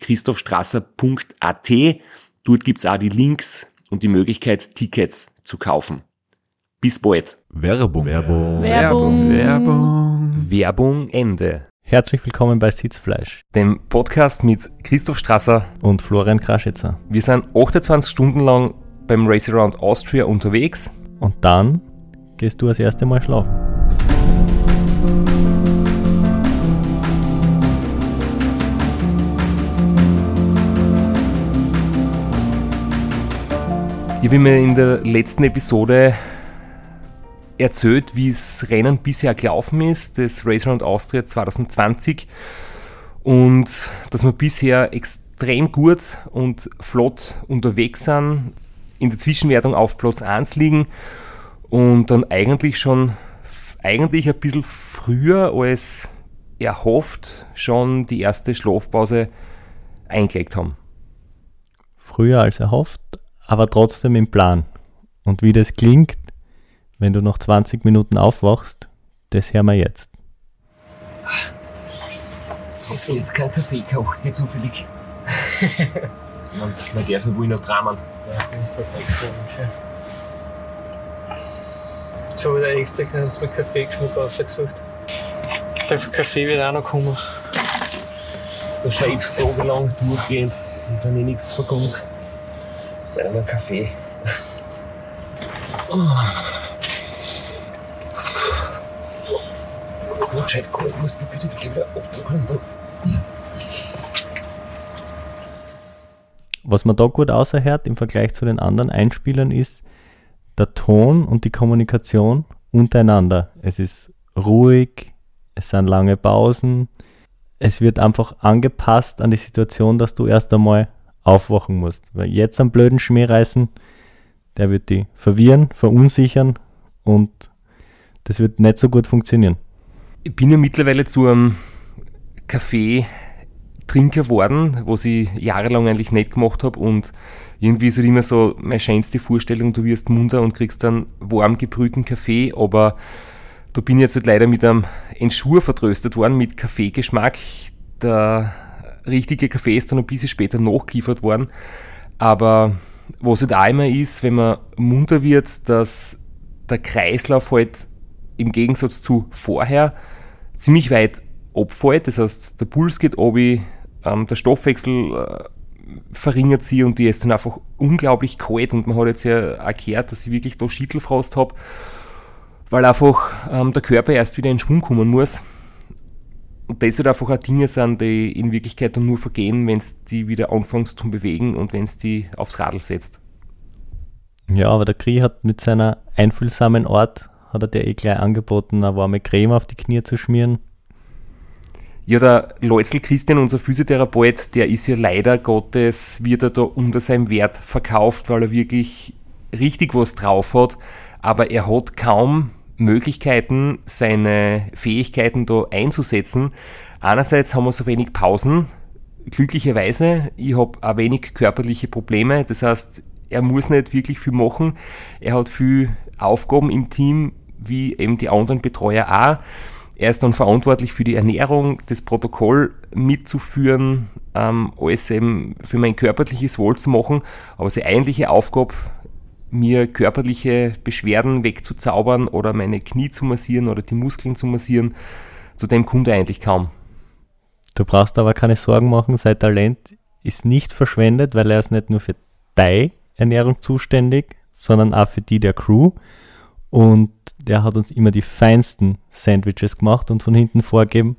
www.christophstrasser.at. Dort gibt's auch die Links und die Möglichkeit, Tickets zu kaufen. Bis bald. Werbung. Werbung. Werbung. Werbung. Werbung Ende. Herzlich willkommen bei Sitzfleisch Dem Podcast mit Christoph Strasser. und Florian Kraschitzer. Wir sind 28 Stunden lang beim Race Around Austria unterwegs. Und dann gehst du das erste Mal schlafen. Ich habe mir in der letzten Episode erzählt, wie das Rennen bisher gelaufen ist, das Race Around Austria 2020. Und dass wir bisher extrem gut und flott unterwegs sind, in der Zwischenwertung auf Platz 1 liegen und dann eigentlich schon eigentlich ein bisschen früher als erhofft schon die erste Schlafpause eingelegt haben. Früher als erhofft, aber trotzdem im Plan. Und wie das klingt, wenn du noch 20 Minuten aufwachst, das hören wir jetzt. Hast du jetzt keinen Kaffee gekocht, nicht zufällig? Und man darf wohl noch dramen. Jetzt habe ich da extra keinen mit Kaffeegeschmack rausgesucht. Der Kaffee wird auch noch kommen. Du schreibst tagelang durchgehend, ist ja nichts vergönnt. Bei einem Kaffee. Jetzt noch gescheit kalt, musst du bitte wieder abdrücken. Was man da gut außerhört im Vergleich zu den anderen Einspielern ist der Ton und die Kommunikation untereinander. Es ist ruhig, es sind lange Pausen, es wird einfach angepasst an die Situation, dass du erst einmal aufwachen musst. Weil jetzt am blöden Schmäh reißen, der wird die verwirren, verunsichern und das wird nicht so gut funktionieren. Ich bin ja mittlerweile zu einem Kaffeetrinker geworden, was ich jahrelang eigentlich nicht gemacht habe und irgendwie ist halt immer so meine schönste Vorstellung, du wirst munter und kriegst dann warm gebrühten Kaffee, aber da bin ich jetzt halt leider mit einem Entschur vertröstet worden mit Kaffeegeschmack. Der richtige Kaffee ist dann ein bisschen später nachgeliefert worden, aber was halt auch immer ist, wenn man munter wird, dass der Kreislauf halt im Gegensatz zu vorher ziemlich weit abfällt. Das heißt, der Puls geht ab, ähm, der Stoffwechsel äh, verringert sich und die ist dann einfach unglaublich kalt. Und man hat jetzt ja gehört, dass ich wirklich da Schüttelfrost habe, weil einfach ähm, der Körper erst wieder in Schwung kommen muss. Und das halt einfach auch Dinge sind, die in Wirklichkeit dann nur vergehen, wenn es die wieder anfängst zu bewegen und wenn es die aufs Radl setzt. Ja, aber der Kri hat mit seiner einfühlsamen Art, hat er dir eh gleich angeboten, eine warme Creme auf die Knie zu schmieren. Ja, der Leutzel Christian, unser Physiotherapeut, der ist ja leider Gottes, wird er da unter seinem Wert verkauft, weil er wirklich richtig was drauf hat, aber er hat kaum Möglichkeiten, seine Fähigkeiten da einzusetzen. Einerseits haben wir so wenig Pausen, glücklicherweise. Ich habe auch wenig körperliche Probleme, das heißt, er muss nicht wirklich viel machen. Er hat viel Aufgaben im Team, wie eben die anderen Betreuer auch. Er ist dann verantwortlich für die Ernährung, das Protokoll mitzuführen, ähm, alles eben für mein körperliches Wohl zu machen. Aber seine eigentliche Aufgabe, mir körperliche Beschwerden wegzuzaubern oder meine Knie zu massieren oder die Muskeln zu massieren, zu dem kommt er eigentlich kaum. Du brauchst aber keine Sorgen machen, sein Talent ist nicht verschwendet, weil er ist nicht nur für deine Ernährung zuständig, sondern auch für die der Crew. Und der hat uns immer die feinsten Sandwiches gemacht und von hinten vorgeben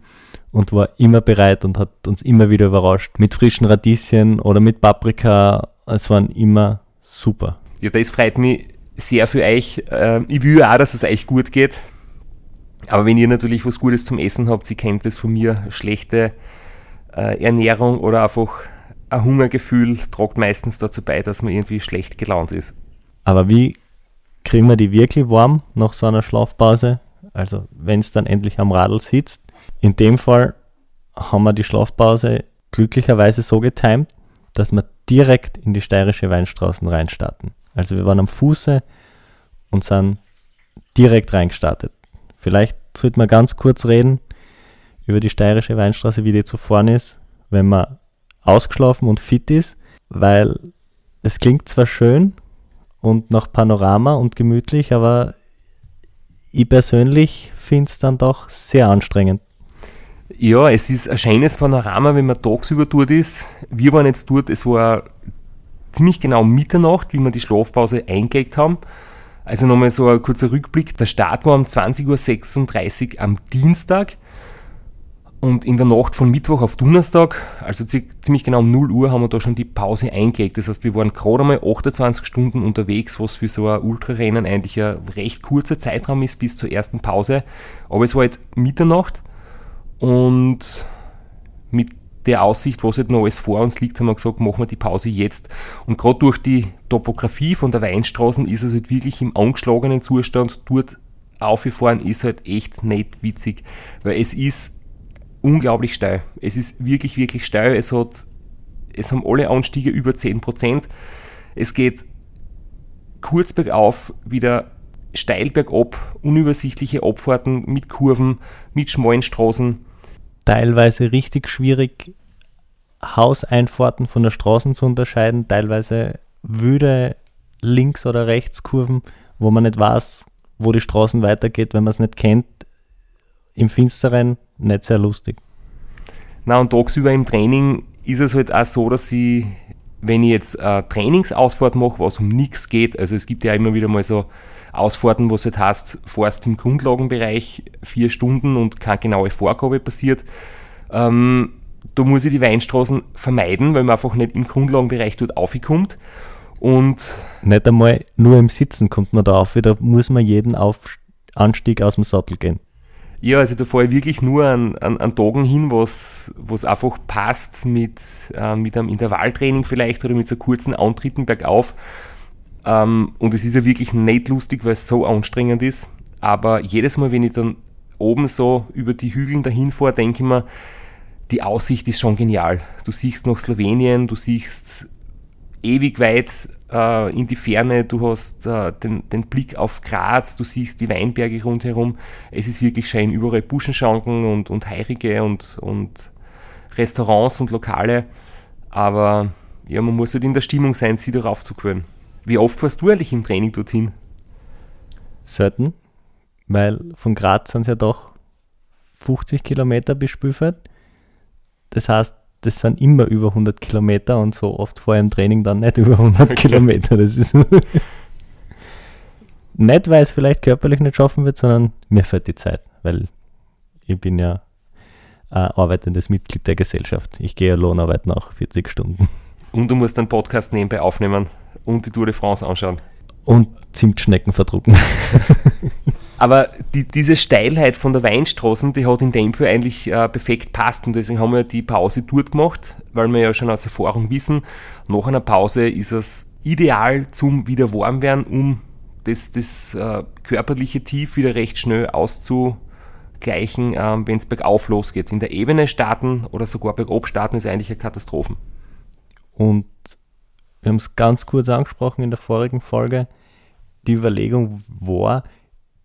und war immer bereit und hat uns immer wieder überrascht. Mit frischen Radieschen oder mit Paprika. Es waren immer super. Ja, das freut mich sehr für euch. Ähm, ich will ja auch, dass es euch gut geht. Aber wenn ihr natürlich was Gutes zum Essen habt, ihr kennt das von mir, schlechte äh, Ernährung oder einfach ein Hungergefühl tragt meistens dazu bei, dass man irgendwie schlecht gelaunt ist. Aber wie kriegen wir die wirklich warm nach so einer Schlafpause? Also wenn es dann endlich am Radl sitzt. In dem Fall haben wir die Schlafpause glücklicherweise so getimt, dass wir direkt in die steirische Weinstraßen reinstarten. Also wir waren am Fuße und sind direkt reingestartet. Vielleicht sollte man ganz kurz reden über die steirische Weinstraße, wie die zu vorne ist, wenn man ausgeschlafen und fit ist, weil es klingt zwar schön und nach Panorama und gemütlich, aber ich persönlich finde es dann doch sehr anstrengend. Ja, es ist ein schönes Panorama, wenn man tagsüber dort ist. Wir waren jetzt dort, es war ziemlich genau Mitternacht, wie wir die Schlafpause eingelegt haben. Also nochmal so ein kurzer Rückblick. Der Start war um 20.36 Uhr am Dienstag und in der Nacht von Mittwoch auf Donnerstag, also ziemlich genau um 0 Uhr, haben wir da schon die Pause eingelegt. Das heißt, wir waren gerade einmal 28 Stunden unterwegs, was für so ein Ultrarennen eigentlich ein recht kurzer Zeitraum ist bis zur ersten Pause. Aber es war jetzt Mitternacht und mit der Aussicht, was halt noch alles vor uns liegt, haben wir gesagt, machen wir die Pause jetzt. Und gerade durch die Topografie von der Weinstraßen ist es halt wirklich im angeschlagenen Zustand. Dort aufgefahren ist halt echt nicht witzig, weil es ist unglaublich steil. Es ist wirklich, wirklich steil. Es, hat, es haben alle Anstiege über 10%. Es geht kurz bergauf, wieder steil bergab, unübersichtliche Abfahrten mit Kurven, mit schmalen Straßen teilweise richtig schwierig, Hauseinfahrten von der Straße zu unterscheiden, teilweise wüde Links- oder Rechtskurven, wo man nicht weiß, wo die Straßen weitergeht, wenn man es nicht kennt. Im Finsteren nicht sehr lustig. Na und tagsüber im Training ist es halt auch so, dass ich, wenn ich jetzt eine Trainingsausfahrt mache, was um nichts geht, also es gibt ja immer wieder mal so Ausfahrten, wo es halt heißt, fährst im Grundlagenbereich vier Stunden und keine genaue Vorgabe passiert. Ähm, da muss ich die Weinstraßen vermeiden, weil man einfach nicht im Grundlagenbereich dort aufkommt. Und nicht einmal nur im Sitzen kommt man da auf, da muss man jeden auf Anstieg aus dem Sattel gehen. Ja, also da fahre ich wirklich nur an, an, an Tagen hin, was es einfach passt mit, äh, mit einem Intervalltraining vielleicht oder mit so kurzen Antritten bergauf. Ähm, und es ist ja wirklich nicht lustig, weil es so anstrengend ist. Aber jedes Mal, wenn ich dann oben so über die Hügel dahin fahre, denke ich mir, die Aussicht ist schon genial. Du siehst nach Slowenien, du siehst ewig weit äh, in die Ferne, du hast äh, den, den, Blick auf Graz, du siehst die Weinberge rundherum. Es ist wirklich schön, überall Buschenschanken und, und Heirige und, und Restaurants und Lokale. Aber ja, man muss halt in der Stimmung sein, sie darauf zu gewöhnen. Wie oft fährst du eigentlich im Training dorthin? Selten, weil von Graz sind es ja doch 50 Kilometer bis Spielfeld. Das heißt, das sind immer über 100 Kilometer und so oft vor im Training dann nicht über 100 okay. Kilometer. Das ist nicht, weil es vielleicht körperlich nicht schaffen wird, sondern mir fällt die Zeit, weil ich bin ja ein arbeitendes Mitglied der Gesellschaft. Ich gehe ja Lohnarbeit nach 40 Stunden. Und du musst einen Podcast nebenbei aufnehmen und die Tour de France anschauen. Und Zimtschnecken verdrucken. Aber die, diese Steilheit von der Weinstraßen, die hat in dem Fall eigentlich äh, perfekt passt und deswegen haben wir die Pause dort gemacht, weil wir ja schon aus Erfahrung wissen, nach einer Pause ist es ideal zum wieder warm werden, um das, das äh, körperliche Tief wieder recht schnell auszugleichen, äh, wenn es bergauf losgeht. In der Ebene starten oder sogar bergab starten ist eigentlich eine Katastrophe. Und wir haben es ganz kurz angesprochen in der vorigen Folge, die Überlegung war,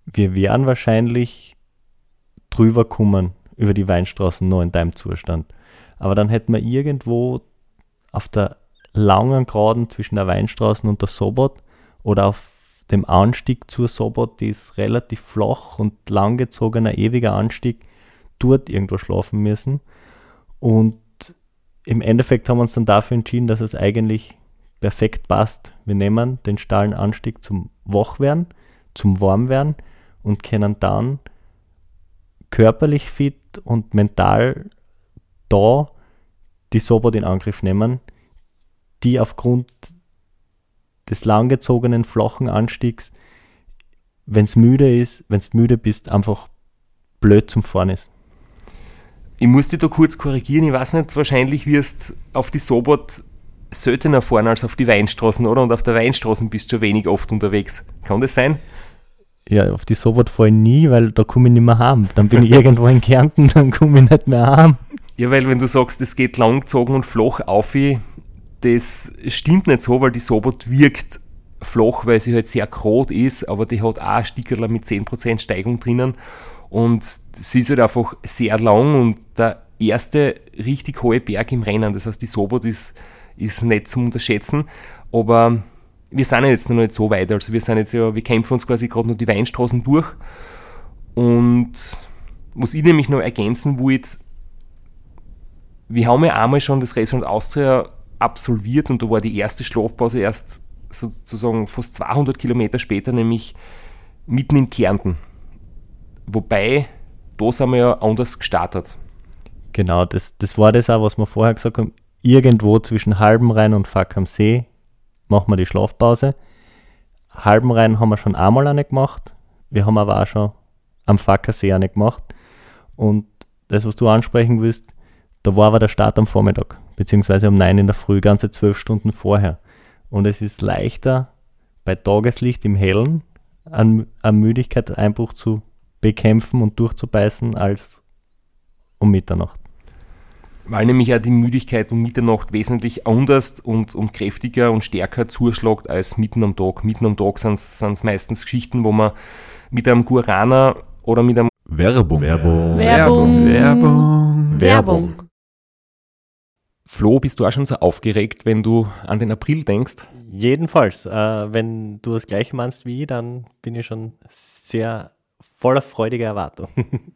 wir wären wahrscheinlich drüber kommen über die Weinstraßen noch in deinem Zustand. Aber dann hätten wir irgendwo auf der langen Geraden zwischen der Weinstraße und der Sobot oder auf dem Anstieg zur Sobot, die ist relativ flach und langgezogener, ewiger Anstieg, dort irgendwo schlafen müssen. Und im Endeffekt haben wir uns dann dafür entschieden, dass es eigentlich perfekt passt. Wir nehmen den stahlen Anstieg zum Wachwerden, zum Warmwerden und können dann körperlich fit und mental da die Sobot in Angriff nehmen, die aufgrund des langgezogenen flachen Anstiegs, wenn es müde ist, wenn es müde bist, einfach blöd zum Fahren ist. Ich muss dich da kurz korrigieren, ich weiß nicht, wahrscheinlich wirst auf die Sobot seltener fahren als auf die Weinstraßen, oder? Und auf der Weinstraßen bist du schon wenig oft unterwegs. Kann das sein? Ja, auf die Sobot fahre ich nie, weil da komme ich nicht mehr heim. Dann bin ich irgendwo in Kärnten, dann komme ich nicht mehr heim. Ja, weil wenn du sagst, es geht langgezogen und flach auf, das stimmt nicht so, weil die Sobot wirkt flach, weil sie halt sehr grot ist, aber die hat auch ein Stickerl mit 10% Steigung drinnen und sie ist halt einfach sehr lang und der erste richtig hohe Berg im Rennen, das heißt die Sobot ist, ist nicht zu unterschätzen, aber wir sind ja jetzt noch nicht so weit, also wir sind jetzt ja, wir kämpfen uns quasi gerade noch die Weinstraßen durch und was ich nämlich noch ergänzen wollte, wir haben ja einmal schon das Restaurant Austria absolviert und da war die erste Schlafpause erst sozusagen fast 200 Kilometer später, nämlich mitten in Kärnten. Wobei, da sind wir ja anders gestartet. Genau, das, das war das auch, was wir vorher gesagt haben. Irgendwo zwischen Halbenrhein und Fack am See machen wir die Schlafpause. Halbenrhein haben wir schon einmal eine gemacht. Wir haben aber auch schon am Facker See eine gemacht. Und das, was du ansprechen willst, da war aber der Start am Vormittag, beziehungsweise um 9 in der Früh, ganze zwölf Stunden vorher. Und es ist leichter, bei Tageslicht im Hellen an, an Müdigkeit, zu bekämpfen und durchzubeißen, als um Mitternacht. Weil nämlich auch die Müdigkeit um Mitternacht wesentlich anders und, und kräftiger und stärker zuschlägt als mitten am Tag. Mitten am Tag sind es meistens Geschichten, wo man mit einem Guarana oder mit einem Werbung. Werbung. Werbung. Werbung. Werbung. Flo, bist du auch schon so aufgeregt, wenn du an den April denkst? Jedenfalls. Äh, wenn du das gleiche meinst wie ich, dann bin ich schon sehr voller freudiger Erwartung.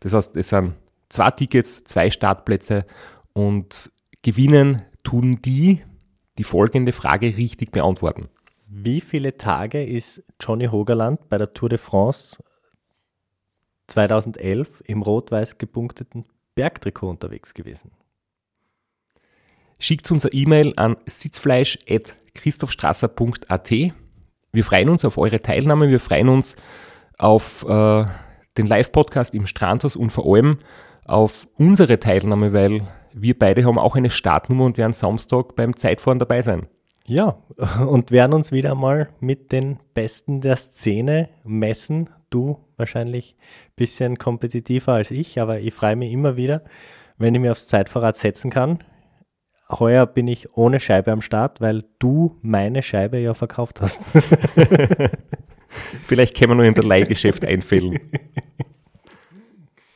Das heißt, es sind zwei Tickets, zwei Startplätze und gewinnen tun die, die folgende Frage richtig beantworten. Wie viele Tage ist Johnny Hogerland bei der Tour de France 2011 im rot-weiß gepunkteten Bergtrikot unterwegs gewesen? Schickt uns eine E-Mail an sitzfleisch.christophstrasser.at wir freuen uns auf eure Teilnahme, wir freuen uns auf äh, den Live-Podcast im Strandhaus und vor allem auf unsere Teilnahme, weil wir beide haben auch eine Startnummer und werden Samstag beim Zeitfahren dabei sein. Ja, und werden uns wieder mal mit den Besten der Szene messen, du wahrscheinlich ein bisschen kompetitiver als ich, aber ich freue mich immer wieder, wenn ich mir aufs Zeitfahrrad setzen kann. Heuer bin ich ohne Scheibe am Start, weil du meine Scheibe ja verkauft hast. Vielleicht können wir noch in der Leihgeschäft einfällen.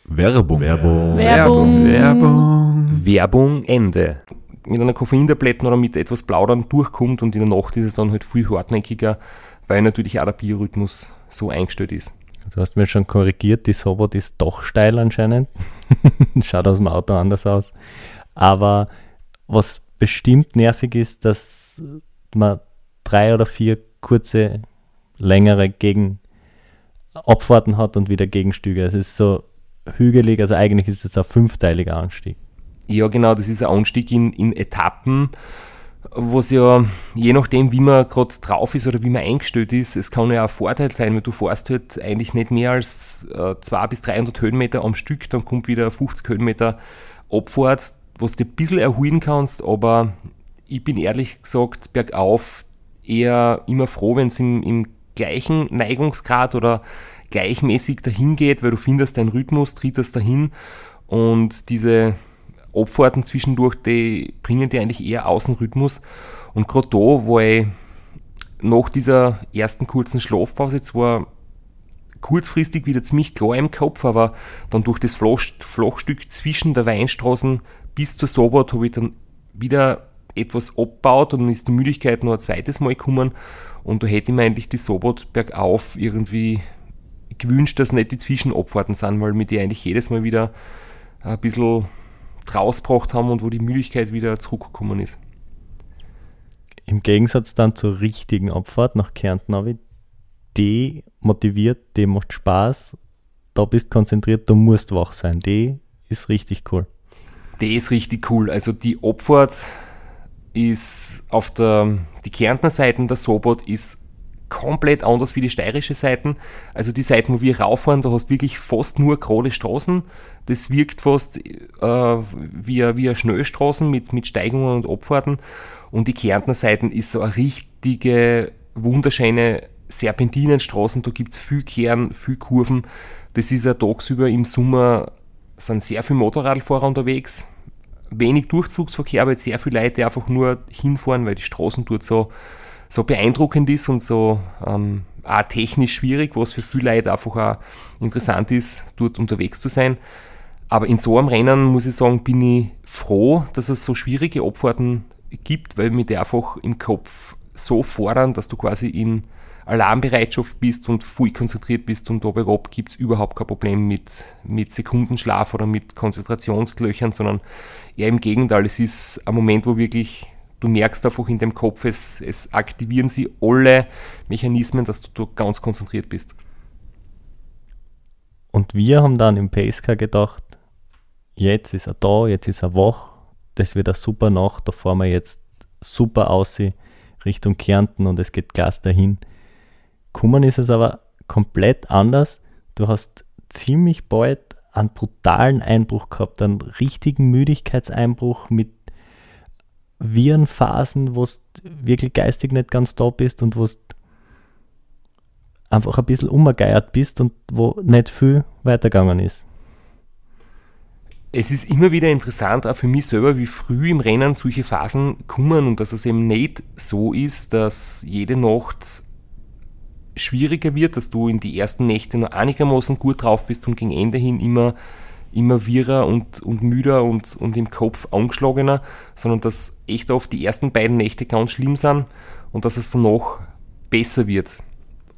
Werbung. Werbung. Werbung. Werbung. Werbung Ende. Mit einer Koffeintabletten oder mit etwas Plaudern durchkommt und in der Nacht ist es dann halt viel hartnäckiger, weil natürlich auch der Biorhythmus so eingestellt ist. Du hast mir schon korrigiert, die Sobot ist doch steil anscheinend. Schaut aus dem Auto anders aus. Aber was bestimmt nervig ist, dass man drei oder vier kurze, längere Gegen Abfahrten hat und wieder Gegenstüge. Es ist so hügelig, also eigentlich ist es ein fünfteiliger Anstieg. Ja, genau, das ist ein Anstieg in, in Etappen, was ja je nachdem, wie man gerade drauf ist oder wie man eingestellt ist, es kann ja auch ein Vorteil sein, weil du fährst halt eigentlich nicht mehr als äh, 200 bis 300 Höhenmeter am Stück, dann kommt wieder 50 Höhenmeter Abfahrt, was du ein bisschen erholen kannst, aber ich bin ehrlich gesagt bergauf eher immer froh, wenn es im, im gleichen Neigungsgrad oder gleichmäßig dahin geht, weil du findest deinen Rhythmus, tritt das dahin. Und diese Abfahrten zwischendurch, die bringen dir eigentlich eher Außenrhythmus. Und gerade da, wo ich nach dieser ersten kurzen Schlafpause zwar kurzfristig wieder ziemlich klar im Kopf, aber dann durch das Flach, Flachstück zwischen der Weinstraßen bis zur Sobot habe ich dann wieder etwas abgebaut und ist die Müdigkeit noch ein zweites Mal gekommen und da hätte ich mir eigentlich die Sobot bergauf irgendwie gewünscht, dass nicht die Zwischenabfahrten sind, weil mir die eigentlich jedes Mal wieder ein bisschen rausgebracht haben und wo die Müdigkeit wieder zurückgekommen ist. Im Gegensatz dann zur richtigen Abfahrt nach Kärnten habe ich die motiviert, die macht Spaß, da bist konzentriert, du musst wach sein. Die ist richtig cool. Die ist richtig cool. Also die Abfahrt ist auf der, die Kärntner Seiten der Sobot ist komplett anders wie die steirische Seiten. Also die Seiten, wo wir rauffahren, da hast du wirklich fast nur gerade Straßen. Das wirkt fast äh, wie, wie Schnellstraßen mit, mit Steigungen und Abfahrten. Und die Kärntner Seiten ist so eine richtige, wunderschöne Serpentinenstraßen. Da gibt es viel Kern, viel Kurven. Das ist ja tagsüber im Sommer sind sehr viele Motorradfahrer unterwegs. Wenig Durchzugsverkehr, aber jetzt sehr viele Leute, einfach nur hinfahren, weil die Straßen dort so so beeindruckend ist und so ähm, auch technisch schwierig, was für viele Leute einfach auch interessant ist, dort unterwegs zu sein. Aber in so einem Rennen, muss ich sagen, bin ich froh, dass es so schwierige Abfahrten gibt, weil mir die einfach im Kopf so fordern, dass du quasi in Alarmbereitschaft bist und voll konzentriert bist und dabei gibt es überhaupt kein Problem mit, mit Sekundenschlaf oder mit Konzentrationslöchern, sondern eher im Gegenteil, es ist ein Moment, wo wirklich du merkst einfach in dem Kopf, es, es aktivieren sie alle Mechanismen, dass du, du ganz konzentriert bist. Und wir haben dann im Pacecar gedacht, jetzt ist er da, jetzt ist er wach, das wird eine super Nacht, da fahren wir jetzt super aus Richtung Kärnten und es geht Glas dahin. Kommen ist es aber komplett anders. Du hast ziemlich bald einen brutalen Einbruch gehabt, einen richtigen Müdigkeitseinbruch mit Virenphasen, wo du wirklich geistig nicht ganz da bist und wo du einfach ein bisschen umgegeiert bist und wo nicht viel weitergegangen ist. Es ist immer wieder interessant, auch für mich selber, wie früh im Rennen solche Phasen kommen und dass es eben nicht so ist, dass jede Nacht schwieriger wird, dass du in die ersten Nächte noch einigermaßen gut drauf bist und gegen Ende hin immer immer wirrer und, und müder und, und im Kopf angeschlagener, sondern dass echt oft die ersten beiden Nächte ganz schlimm sind und dass es danach besser wird.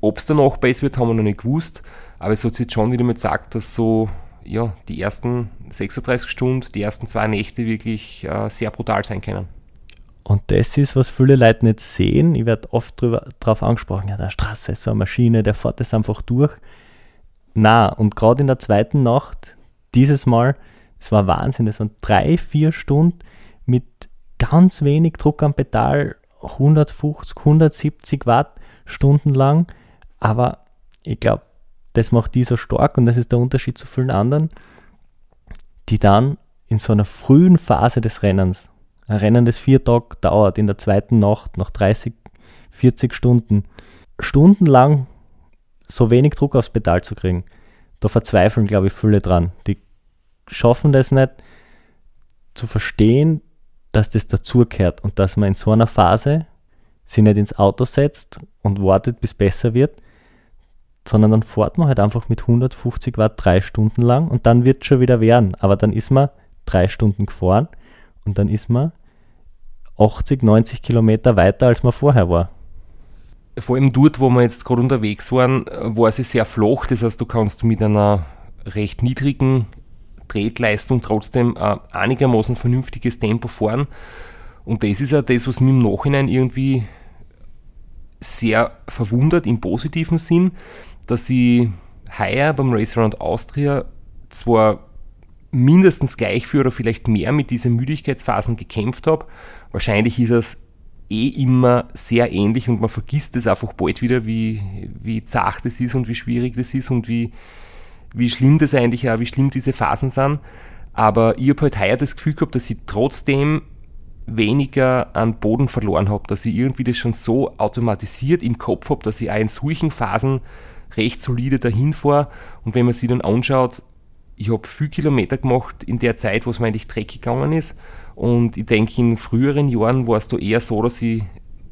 Ob es danach besser wird, haben wir noch nicht gewusst, aber es hat sich schon wieder mal gesagt, dass so ja, die ersten 36 Stunden, die ersten zwei Nächte wirklich äh, sehr brutal sein können. Und das ist, was viele Leute nicht sehen. Ich werde oft darauf angesprochen, ja, der Straße ist so eine Maschine, der fährt das einfach durch. Na, und gerade in der zweiten Nacht dieses Mal, es war Wahnsinn, es waren drei, vier Stunden mit ganz wenig Druck am Pedal, 150, 170 Watt stundenlang. Aber ich glaube, das macht die so stark und das ist der Unterschied zu vielen anderen, die dann in so einer frühen Phase des Rennens, ein Rennen, das vier Tage dauert, in der zweiten Nacht, nach 30, 40 Stunden, stundenlang so wenig Druck aufs Pedal zu kriegen. Da verzweifeln, glaube ich, viele dran. Die schaffen das nicht zu verstehen, dass das dazugehört und dass man in so einer Phase sich nicht ins Auto setzt und wartet, bis besser wird, sondern dann fährt man halt einfach mit 150 Watt drei Stunden lang und dann wird es schon wieder werden. Aber dann ist man drei Stunden gefahren und dann ist man 80, 90 Kilometer weiter, als man vorher war. Vor allem dort, wo wir jetzt gerade unterwegs waren, war sie sehr flach. Das heißt, du kannst mit einer recht niedrigen Tretleistung trotzdem ein einigermaßen vernünftiges Tempo fahren. Und das ist ja das, was mich im Nachhinein irgendwie sehr verwundert im positiven Sinn, dass ich heuer beim Race Around Austria zwar mindestens gleich für oder vielleicht mehr mit diesen Müdigkeitsphasen gekämpft habe. Wahrscheinlich ist es eh immer sehr ähnlich und man vergisst es einfach bald wieder, wie, wie zart es ist und wie schwierig das ist und wie, wie schlimm das eigentlich auch, wie schlimm diese Phasen sind. Aber ich habe halt heuer das Gefühl gehabt, dass ich trotzdem weniger an Boden verloren habe, dass ich irgendwie das schon so automatisiert im Kopf habe, dass ich auch in solchen Phasen recht solide dahin fahre. Und wenn man sich dann anschaut, ich habe viel Kilometer gemacht in der Zeit, wo es mir eigentlich dreckig gegangen ist. Und ich denke, in früheren Jahren war es da eher so, dass ich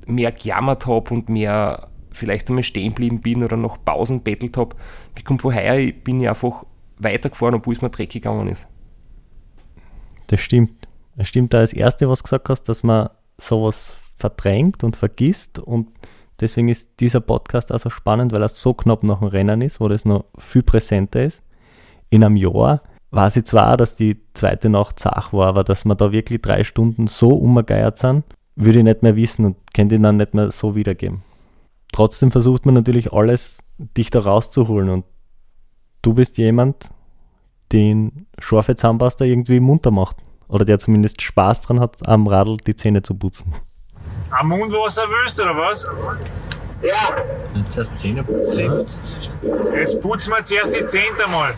mehr gejammert habe und mehr vielleicht einmal stehen geblieben bin oder noch Pausen bettelt habe. Ich komme vorher, ich bin ich einfach weitergefahren, obwohl es mir dreckig gegangen ist. Das stimmt. Es stimmt da das Erste, was du gesagt hast, dass man sowas verdrängt und vergisst und deswegen ist dieser Podcast also spannend, weil er so knapp nach dem Rennen ist, wo das noch viel präsenter ist. In einem Jahr weiß ich zwar, dass die zweite Nacht Sach war, aber dass wir da wirklich drei Stunden so umgegeiert sind, würde ich nicht mehr wissen und könnte ihn dann nicht mehr so wiedergeben. Trotzdem versucht man natürlich alles, dich da rauszuholen und du bist jemand, den scharfe Zahnpasta irgendwie munter macht. Oder der zumindest Spaß dran hat, am Radl die Zähne zu putzen. Am Mundwasser willst oder was? Ja, Jetzt erst Zähne putzen. Jetzt putzen wir zuerst die Zähne einmal.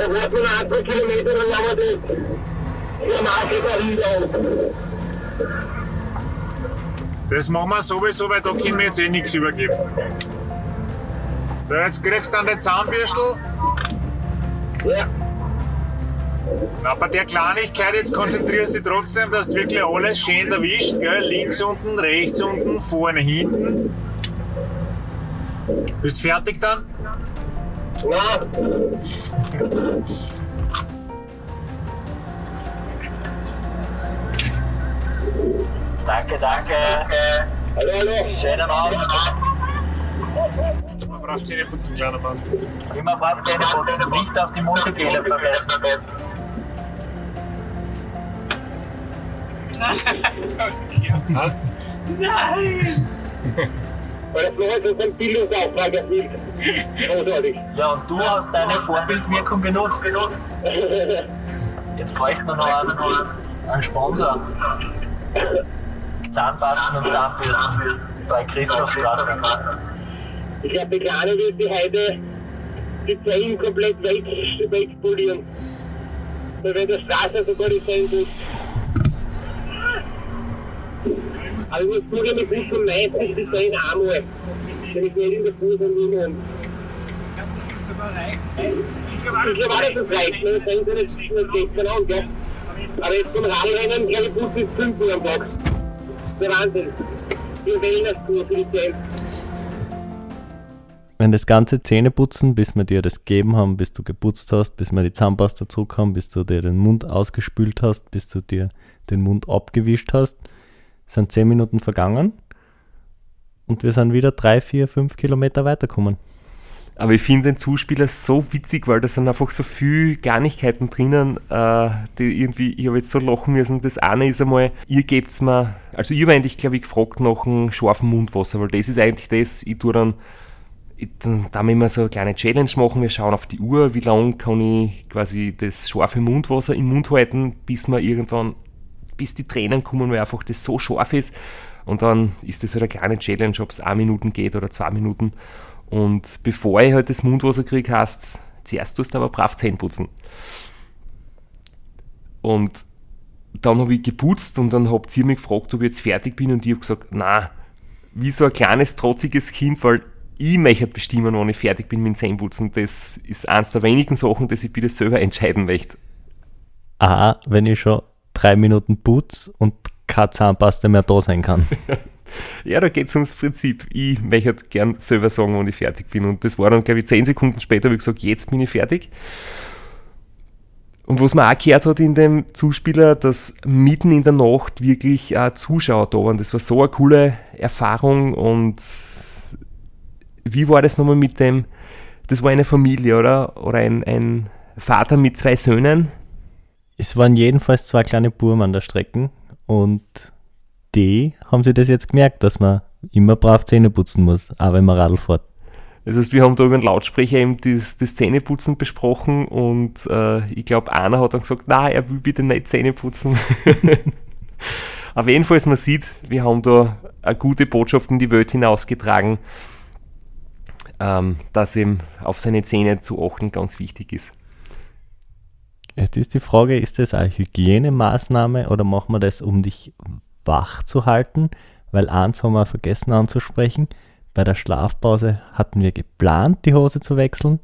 oder warten wir noch ein paar Kilometer, dann haben wir das. Das machen wir sowieso, weil da können wir jetzt eh nichts übergeben. So, jetzt kriegst du dann den Zahnbürstel. Ja, Na, bei der Kleinigkeit jetzt konzentrierst du dich trotzdem, dass du wirklich alles schön erwischt, gell? Links unten, rechts unten, vorne, hinten. Bist fertig dann? na, Danke, danke. hallo, hallo. Schönen Abend. Braucht Zähne putzen, kleiner Mann. Immer brav Zähne putzen, nicht auf die Mundhygiene vergessen. Weil das Leute so einen Bildungsauftrag erfüllt. Großartig. Ja, und du hast deine Vorbildwirkung genutzt. Jetzt bräuchten wir noch einen, einen Sponsor. Zahnpasten und Zahnbürsten bei Christophstraße. Ich glaube, die Kleine wird die heute die Zellen komplett weg, wegpolieren. Weil wenn der Straße sogar die Zellen tut. Aber ich muss zugeben, ich bin schon meistens die Zellen einmal. Wenn ich nicht in der Fuß und in und. Ich glaube auch, dass es reicht, ne? Zellen sind jetzt nur 16 an, gell? Aber jetzt zum Radrennen, glaube ich, Bus ist 5 Uhr am Tag. Der Wahnsinn. Die Wellness-Tour für die Zellen. Wenn das ganze Zähneputzen, bis wir dir das gegeben haben, bis du geputzt hast, bis wir die Zahnpasta zurück haben, bis du dir den Mund ausgespült hast, bis du dir den Mund abgewischt hast, sind 10 Minuten vergangen und wir sind wieder 3, 4, 5 Kilometer weitergekommen. Aber ich finde den Zuspieler so witzig, weil da sind einfach so viele Kleinigkeiten drinnen, äh, die irgendwie, ich habe jetzt so lachen müssen. Das eine ist einmal, ihr gebt mir, also ich habe eigentlich, glaube ich, gefragt nach einem scharfen Mundwasser, weil das ist eigentlich das, ich tue dann, da wir immer so eine kleine Challenge machen, wir schauen auf die Uhr, wie lange kann ich quasi das scharfe Mundwasser im Mund halten, bis wir irgendwann, bis die Tränen kommen, weil einfach das so scharf ist. Und dann ist das halt eine kleine Challenge, ob es eine Minuten geht oder zwei Minuten. Und bevor ich halt das Mundwasser kriege, heißt zuerst tust du aber brav Zähne putzen. Und dann habe ich geputzt und dann habt ihr mich gefragt, ob ich jetzt fertig bin und ich habe gesagt, na, wie so ein kleines, trotziges Kind, weil ich möchte bestimmen, wann ich fertig bin mit dem Zähneputzen. Das ist eins der wenigen Sachen, dass ich bitte selber entscheiden möchte. Ah, wenn ich schon drei Minuten putz und keine Zahnpasta mehr da sein kann. Ja, da geht es ums Prinzip. Ich möchte gern selber sagen, wann ich fertig bin. Und das war dann, glaube ich, zehn Sekunden später, ich gesagt, jetzt bin ich fertig. Und was man auch gehört hat in dem Zuspieler, dass mitten in der Nacht wirklich Zuschauer da waren. Das war so eine coole Erfahrung. Und wie war das nochmal mit dem, das war eine Familie, oder? Oder ein, ein Vater mit zwei Söhnen? Es waren jedenfalls zwei kleine Burmen an der Strecke und die haben sich das jetzt gemerkt, dass man immer brav Zähne putzen muss, auch wenn man Radl fährt. Das heißt, wir haben da über den Lautsprecher eben das, das Zähneputzen besprochen und äh, ich glaube, einer hat dann gesagt, na, er will bitte nicht Zähne putzen. Auf jeden Fall, man sieht, wir haben da eine gute Botschaft in die Welt hinausgetragen, ähm, dass eben auf seine Zähne zu achten ganz wichtig ist. Jetzt ist die Frage, ist das eine Hygienemaßnahme oder machen wir das, um dich wach zu halten? Weil eins haben wir vergessen anzusprechen. Bei der Schlafpause hatten wir geplant, die Hose zu wechseln,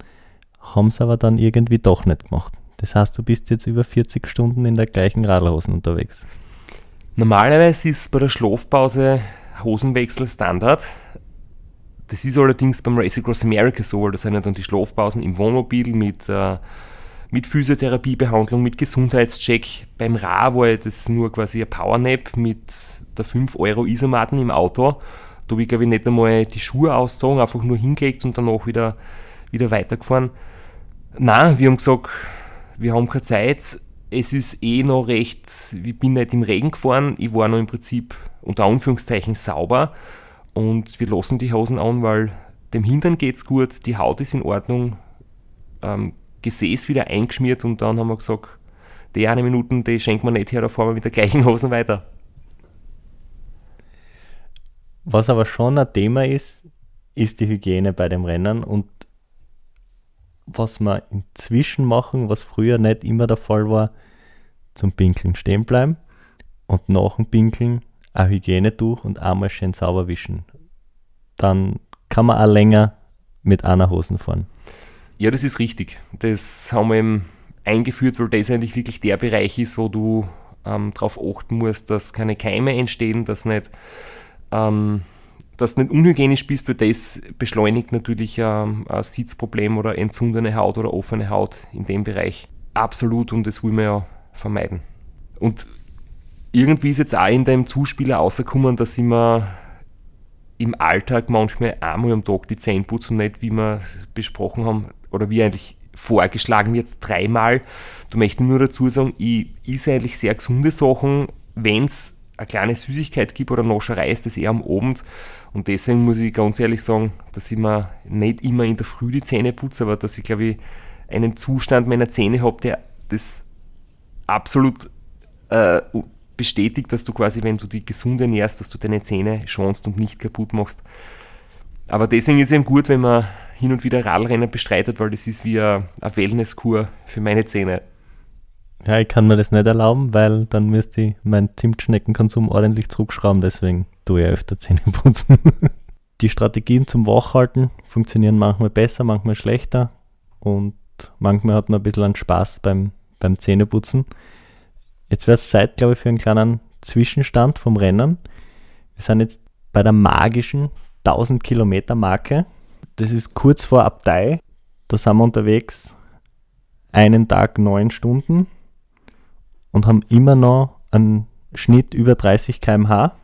haben es aber dann irgendwie doch nicht gemacht. Das heißt, du bist jetzt über 40 Stunden in der gleichen Radlhosen unterwegs. Normalerweise ist bei der Schlafpause Hosenwechsel Standard. Das ist allerdings beim Race Across America so, weil das sind ja dann die Schlafpausen im Wohnmobil mit äh, mit Physiotherapiebehandlung, mit Gesundheitscheck. Beim Ra war das nur quasi ein Powernap mit der 5 Euro Isomaten im Auto. Da habe ich, glaube ich, nicht einmal die Schuhe ausgezogen, einfach nur hingelegt und danach wieder, wieder weitergefahren. Nein, wir haben gesagt, wir haben keine Zeit. Es ist eh noch recht, ich bin nicht im Regen gefahren, ich war noch im Prinzip unter Anführungszeichen sauber und wir lassen die Hosen an, weil dem Hintern geht es gut, die Haut ist in Ordnung, ähm, Gesäß wieder eingeschmiert und dann haben wir gesagt, die eine Minute, die schenkt man nicht her, da fahren wir mit der gleichen Hosen weiter. Was aber schon ein Thema ist, ist die Hygiene bei dem Rennen und was wir inzwischen machen, was früher nicht immer der Fall war, zum Pinkeln stehen bleiben und nach dem Pinkeln ein Hygienetuch und einmal schön sauber wischen. Dann kann man auch länger mit einer Hosen fahren. Ja, das ist richtig. Das haben wir eben eingeführt, weil das eigentlich wirklich der Bereich ist, wo du ähm, darauf achten musst, dass keine Keime entstehen, dass nicht, ähm, dass du nicht unhygienisch bist, weil das beschleunigt natürlich ähm, ein Sitzproblem oder entzündene Haut oder offene Haut in dem Bereich. Absolut und das wollen wir ja vermeiden. Und irgendwie ist jetzt auch in dem Zuspieler rausgekommen, dass ich mir im Alltag manchmal einmal am Tag die Zähne putze und nicht, wie wir besprochen haben, oder wie eigentlich vorgeschlagen wird, dreimal. Du möchtest nur dazu sagen, ich esse eigentlich sehr gesunde Sachen. Wenn es eine kleine Süßigkeit gibt oder Nascherei, ist das eher am Abend. Und deswegen muss ich ganz ehrlich sagen, dass ich mir nicht immer in der Früh die Zähne putze, aber dass ich, glaube ich, einen Zustand meiner Zähne habe, der das absolut äh, bestätigt, dass du quasi, wenn du die gesund ernährst, dass du deine Zähne schonst und nicht kaputt machst. Aber deswegen ist es eben gut, wenn man hin und wieder Radrennen bestreitet, weil das ist wie eine, Wellnesskur für meine Zähne. Ja, ich kann mir das nicht erlauben, weil dann müsste ich meinen Zimtschneckenkonsum ordentlich zurückschrauben, deswegen tue ich öfter Zähne putzen. Die Strategien zum Wachhalten funktionieren manchmal besser, manchmal schlechter und manchmal hat man ein bisschen an Spaß beim, beim Zähneputzen. Jetzt wäre es Zeit, glaube ich, für einen kleinen Zwischenstand vom Rennen. Wir sind jetzt bei der magischen 1000 Kilometer Marke. Das ist kurz vor Abtei. Da sind wir unterwegs einen Tag neun Stunden und haben immer noch einen Schnitt über 30 km/h.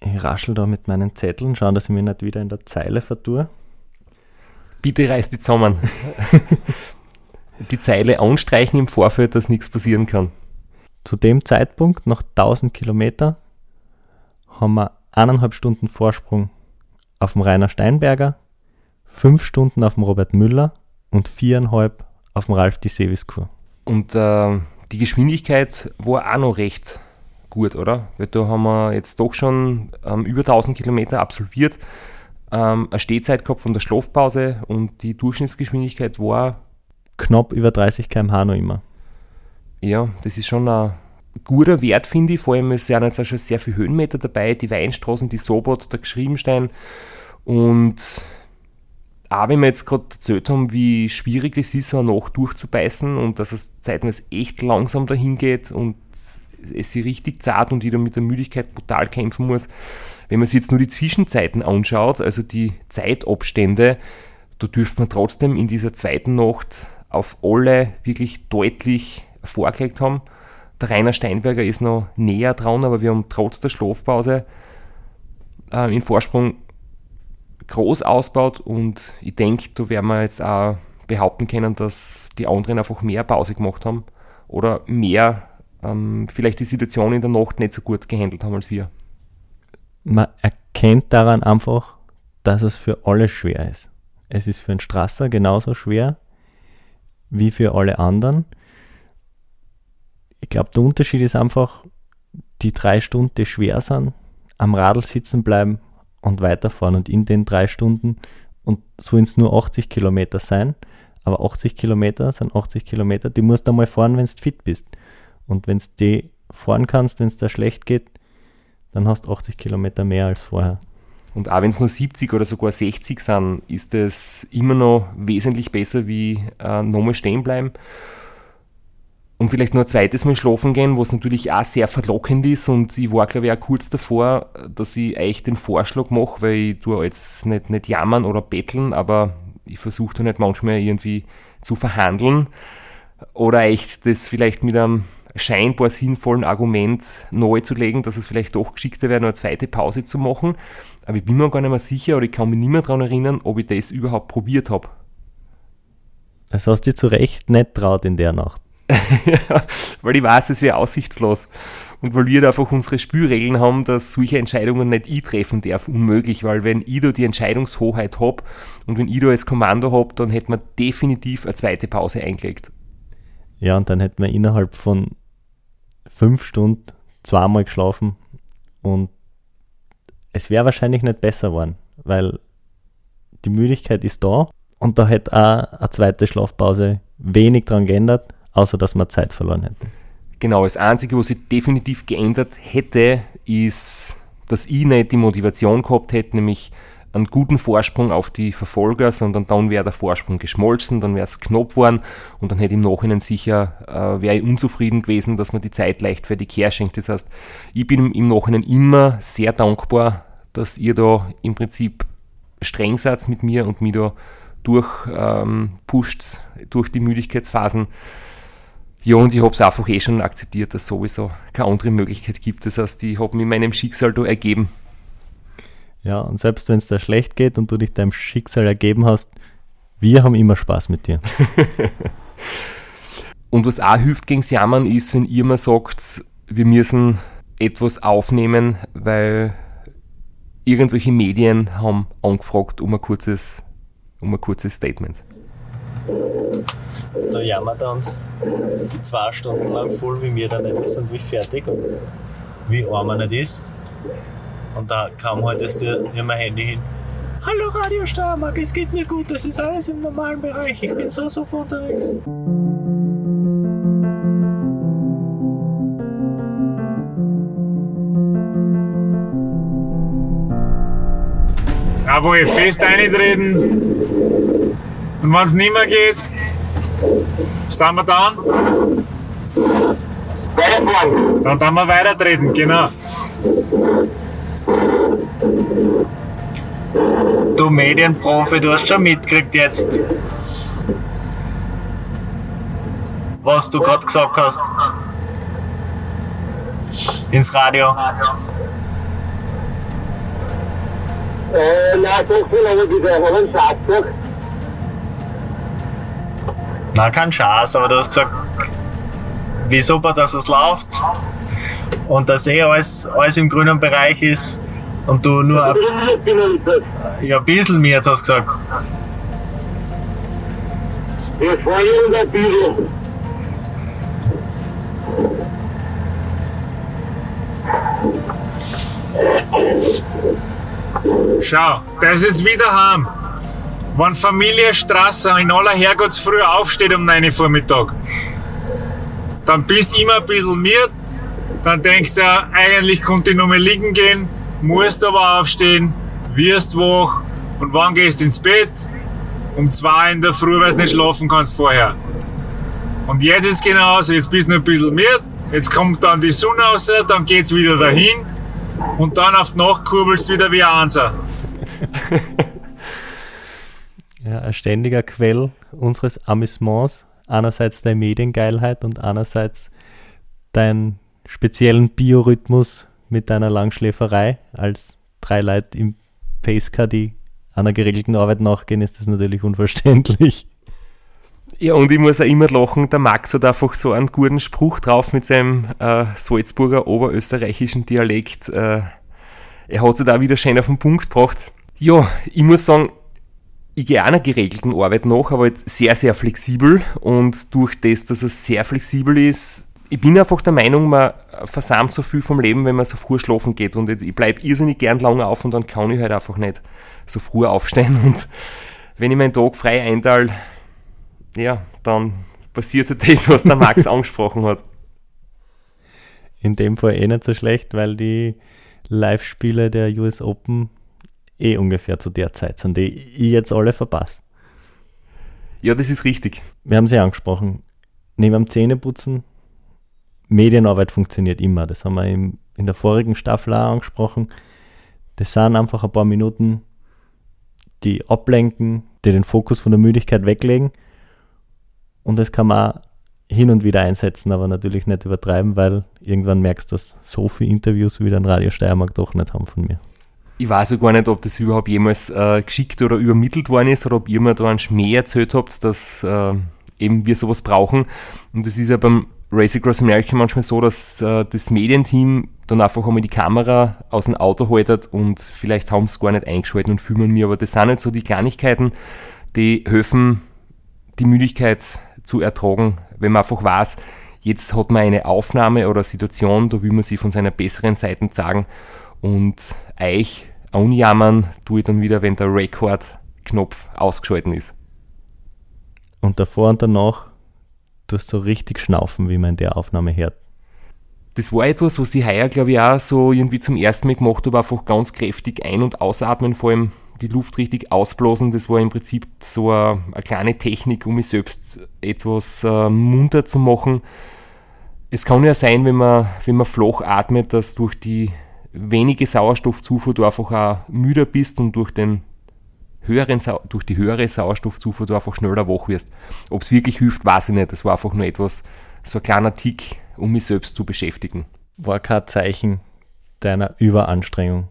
Ich raschel da mit meinen Zetteln, schauen, dass ich mich nicht wieder in der Zeile vertue. Bitte reiß die zusammen. die Zeile anstreichen im Vorfeld, dass nichts passieren kann. Zu dem Zeitpunkt, nach 1000 Kilometer, haben wir eineinhalb Stunden Vorsprung auf dem Rainer Steinberger, fünf Stunden auf dem Robert Müller und viereinhalb auf dem Ralf die Seviskur. Und äh, die Geschwindigkeit war auch noch recht gut, oder? Weil da haben wir jetzt doch schon ähm, über 1000 Kilometer absolviert, ähm, eine Stehzeit gehabt von der Schlafpause und die Durchschnittsgeschwindigkeit war knapp über 30 km/h noch immer. Ja, das ist schon ein guter Wert, finde ich. Vor allem es sind jetzt auch schon sehr viele Höhenmeter dabei, die Weinstraßen, die Sobot, der Geschriebenstein. Und auch wenn wir jetzt gerade erzählt haben, wie schwierig es ist, so eine Nacht durchzubeißen und dass es zeitweise echt langsam dahin geht und es sich richtig zart und jeder mit der Müdigkeit brutal kämpfen muss. Wenn man sich jetzt nur die Zwischenzeiten anschaut, also die Zeitabstände, da dürfte man trotzdem in dieser zweiten Nacht auf alle wirklich deutlich vorgelegt haben. Der Rainer Steinberger ist noch näher dran, aber wir haben trotz der Schlafpause äh, in Vorsprung groß ausbaut und ich denke, da werden wir jetzt auch behaupten können, dass die anderen einfach mehr Pause gemacht haben oder mehr ähm, vielleicht die Situation in der Nacht nicht so gut gehandelt haben als wir. Man erkennt daran einfach, dass es für alle schwer ist. Es ist für einen Strasser genauso schwer wie für alle anderen. Ich glaube, der Unterschied ist einfach, die drei Stunden, die schwer sind, am Radl sitzen bleiben und weiterfahren. Und in den drei Stunden, und sollen es nur 80 Kilometer sein, aber 80 Kilometer sind 80 Kilometer, die musst du einmal fahren, wenn du fit bist. Und wenn du die fahren kannst, wenn es da schlecht geht, dann hast du 80 Kilometer mehr als vorher. Und auch wenn es nur 70 oder sogar 60 sind, ist es immer noch wesentlich besser wie äh, nochmal stehen bleiben. Und vielleicht nur ein zweites Mal schlafen gehen, was natürlich auch sehr verlockend ist. Und ich war, glaube ich, auch kurz davor, dass ich euch den Vorschlag mache, weil ich tue jetzt nicht, nicht jammern oder betteln, aber ich versuche da nicht manchmal irgendwie zu verhandeln oder euch das vielleicht mit einem scheinbar sinnvollen Argument neu zu legen, dass es vielleicht doch geschickter wäre, eine zweite Pause zu machen. Aber ich bin mir gar nicht mehr sicher oder ich kann mich nicht mehr daran erinnern, ob ich das überhaupt probiert habe. Das hast du zu Recht nicht traut in der Nacht. ja, weil ich weiß, es wäre aussichtslos. Und weil wir da einfach unsere Spielregeln haben, dass solche Entscheidungen nicht ich treffen darf, unmöglich, weil wenn ich da die Entscheidungshoheit habe und wenn ich da als Kommando habe, dann hätte man definitiv eine zweite Pause eingelegt. Ja, und dann hätten wir innerhalb von fünf Stunden zweimal geschlafen und es wäre wahrscheinlich nicht besser geworden, weil die Müdigkeit ist da und da hätte auch eine zweite Schlafpause wenig dran geändert, außer dass wir Zeit verloren hätten. Genau, das Einzige, was sich definitiv geändert hätte, ist, dass ich nicht die Motivation gehabt hätte, nämlich einen guten Vorsprung auf die Verfolger, sondern dann wäre der Vorsprung geschmolzen, dann wäre es knapp geworden und dann hätte im Nachhinein sicher, äh, wäre ich unzufrieden gewesen, dass man die Zeit leichtfertig herschenkt. Das heißt, ich bin im Nachhinein immer sehr dankbar, dass ihr da im Prinzip streng seid mit mir und mich da durch ähm, pusht, durch die Müdigkeitsphasen. Ja, und ich habe es einfach eh schon akzeptiert, dass es sowieso keine andere Möglichkeit gibt. Das heißt, ich habe mich meinem Schicksal da ergeben. Ja, und selbst wenn es da schlecht geht und du dich deinem Schicksal ergeben hast, wir haben immer Spaß mit dir. und was auch hilft gegen Jammern ist, wenn ihr mal sagt, wir müssen etwas aufnehmen, weil irgendwelche Medien haben angefragt um ein kurzes, um ein kurzes Statement. Da jammert er uns zwei Stunden lang voll, wie mir da nicht und wie fertig und wie arm er nicht ist. Und da kam halt das mein Handy hin. Hallo Radio Starmark, es geht mir gut, das ist alles im normalen Bereich, ich bin so super unterwegs. Jawohl, fest eintreten. Und wenn es nicht mehr geht, stehen wir dann. Dann dann wir weitertreten, genau. Du Medienprofi, du hast schon mitgekriegt jetzt, was du gerade gesagt hast. Ins Radio. Äh, na, kein Schatz, aber du hast gesagt, wie super, dass es läuft und dass eh alles, alles im grünen Bereich ist und du nur ein, ja, ein bisschen mehr hast gesagt. Wir fahren und ein bisschen. Schau, das ist wieder heim. wenn Familie Strasser in aller Herrgottsfrüh aufsteht um 9 Uhr Vormittag, dann bist du immer ein bisschen miert, dann denkst du, eigentlich konnte ich nur mal liegen gehen, musst aber aufstehen, wirst wach und wann gehst du ins Bett? Um zwei in der Früh, weil du nicht schlafen kannst vorher. Und jetzt ist genauso, jetzt bist du ein bisschen miert, jetzt kommt dann die Sonne raus, dann geht's wieder dahin und dann auf die Nacht kurbelst du wieder wie ein Einser. Ja, ein ständiger Quell unseres Amüsements. Einerseits deine Mediengeilheit und andererseits deinen speziellen Biorhythmus mit deiner Langschläferei. Als drei Leute im Pacecar, die einer geregelten Arbeit nachgehen, ist das natürlich unverständlich. Ja, und ich muss auch immer lachen, der Max hat einfach so einen guten Spruch drauf mit seinem äh, Salzburger oberösterreichischen Dialekt. Äh, er hat sich da wieder schön auf den Punkt gebracht. Ja, ich muss sagen, ich gehe einer geregelten Arbeit nach, aber halt sehr, sehr flexibel. Und durch das, dass es sehr flexibel ist, ich bin einfach der Meinung, man versammelt so viel vom Leben, wenn man so früh schlafen geht. Und jetzt, ich bleibe irrsinnig gern lange auf und dann kann ich halt einfach nicht so früh aufstehen. Und wenn ich meinen Tag frei einteile, ja, dann passiert so das, was der Max angesprochen hat. In dem Fall eh nicht so schlecht, weil die Live-Spiele der US Open eh ungefähr zu der Zeit sind, die ich jetzt alle verpasse. Ja, das ist richtig. Wir haben sie angesprochen. Neben dem Zähneputzen, Medienarbeit funktioniert immer. Das haben wir im, in der vorigen Staffel auch angesprochen. Das sind einfach ein paar Minuten, die ablenken, die den Fokus von der Müdigkeit weglegen. Und das kann man auch hin und wieder einsetzen, aber natürlich nicht übertreiben, weil irgendwann merkst du, dass so viele Interviews wie ein Radio Steiermark doch nicht haben von mir. Ich weiß ja gar nicht, ob das überhaupt jemals äh, geschickt oder übermittelt worden ist oder ob ihr mir da einen Schmäh erzählt habt, dass äh, eben wir sowas brauchen. Und das ist ja beim Race Across America manchmal so, dass äh, das Medienteam dann einfach einmal die Kamera aus dem Auto haltet und vielleicht haben sie gar nicht eingeschaltet und filmen mir, aber das sind nicht so die Kleinigkeiten, die helfen, die Müdigkeit zu ertragen, wenn man einfach weiß, jetzt hat man eine Aufnahme oder Situation, da will man sie von seiner besseren Seite zeigen und euch unjammern tue ich dann wieder, wenn der Record-Knopf ausgeschalten ist. Und davor und danach tust du so richtig schnaufen, wie man in der Aufnahme hört. Das war etwas, was ich heuer, glaube ich, auch so irgendwie zum ersten Mal gemacht habe, einfach ganz kräftig ein- und ausatmen, vor allem die Luft richtig ausblasen. Das war im Prinzip so eine, eine kleine Technik, um mich selbst etwas äh, munter zu machen. Es kann ja sein, wenn man, wenn man flach atmet, dass durch die wenige Sauerstoffzufuhr du einfach auch müder bist und durch, den höheren, durch die höhere Sauerstoffzufuhr du einfach schneller wach wirst. Ob es wirklich hilft, weiß ich nicht. Das war einfach nur etwas, so ein kleiner Tick, um mich selbst zu beschäftigen. War kein Zeichen deiner Überanstrengung.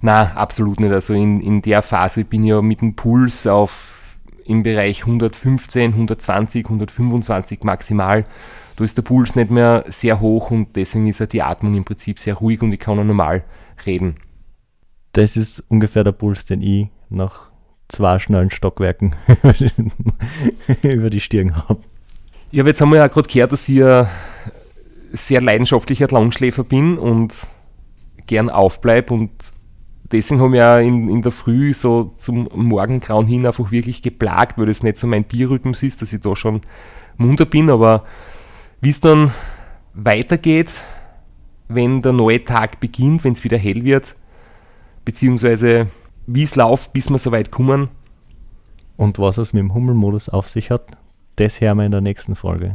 Na, absolut nicht. Also in, in der Phase bin ich ja mit dem Puls auf im Bereich 115, 120, 125 maximal. Da ist der Puls nicht mehr sehr hoch und deswegen ist ja die Atmung im Prinzip sehr ruhig und ich kann auch normal reden. Das ist ungefähr der Puls, den ich nach zwei schnellen Stockwerken über die Stirn habe. Ich habe jetzt einmal ja gerade gehört, dass ich ein sehr leidenschaftlicher Langschläfer bin und gern aufbleibe und deswegen habe ich ja in, in der Früh so zum Morgengrauen hin einfach wirklich geplagt, weil das nicht so mein Bierrhythmus ist, dass ich da schon munter bin, aber wie es dann weitergeht, wenn der neue Tag beginnt, wenn es wieder hell wird, beziehungsweise wie es läuft, bis wir so weit kommen, Und was es mit dem Hummelmodus auf sich hat, das hören wir in der nächsten Folge.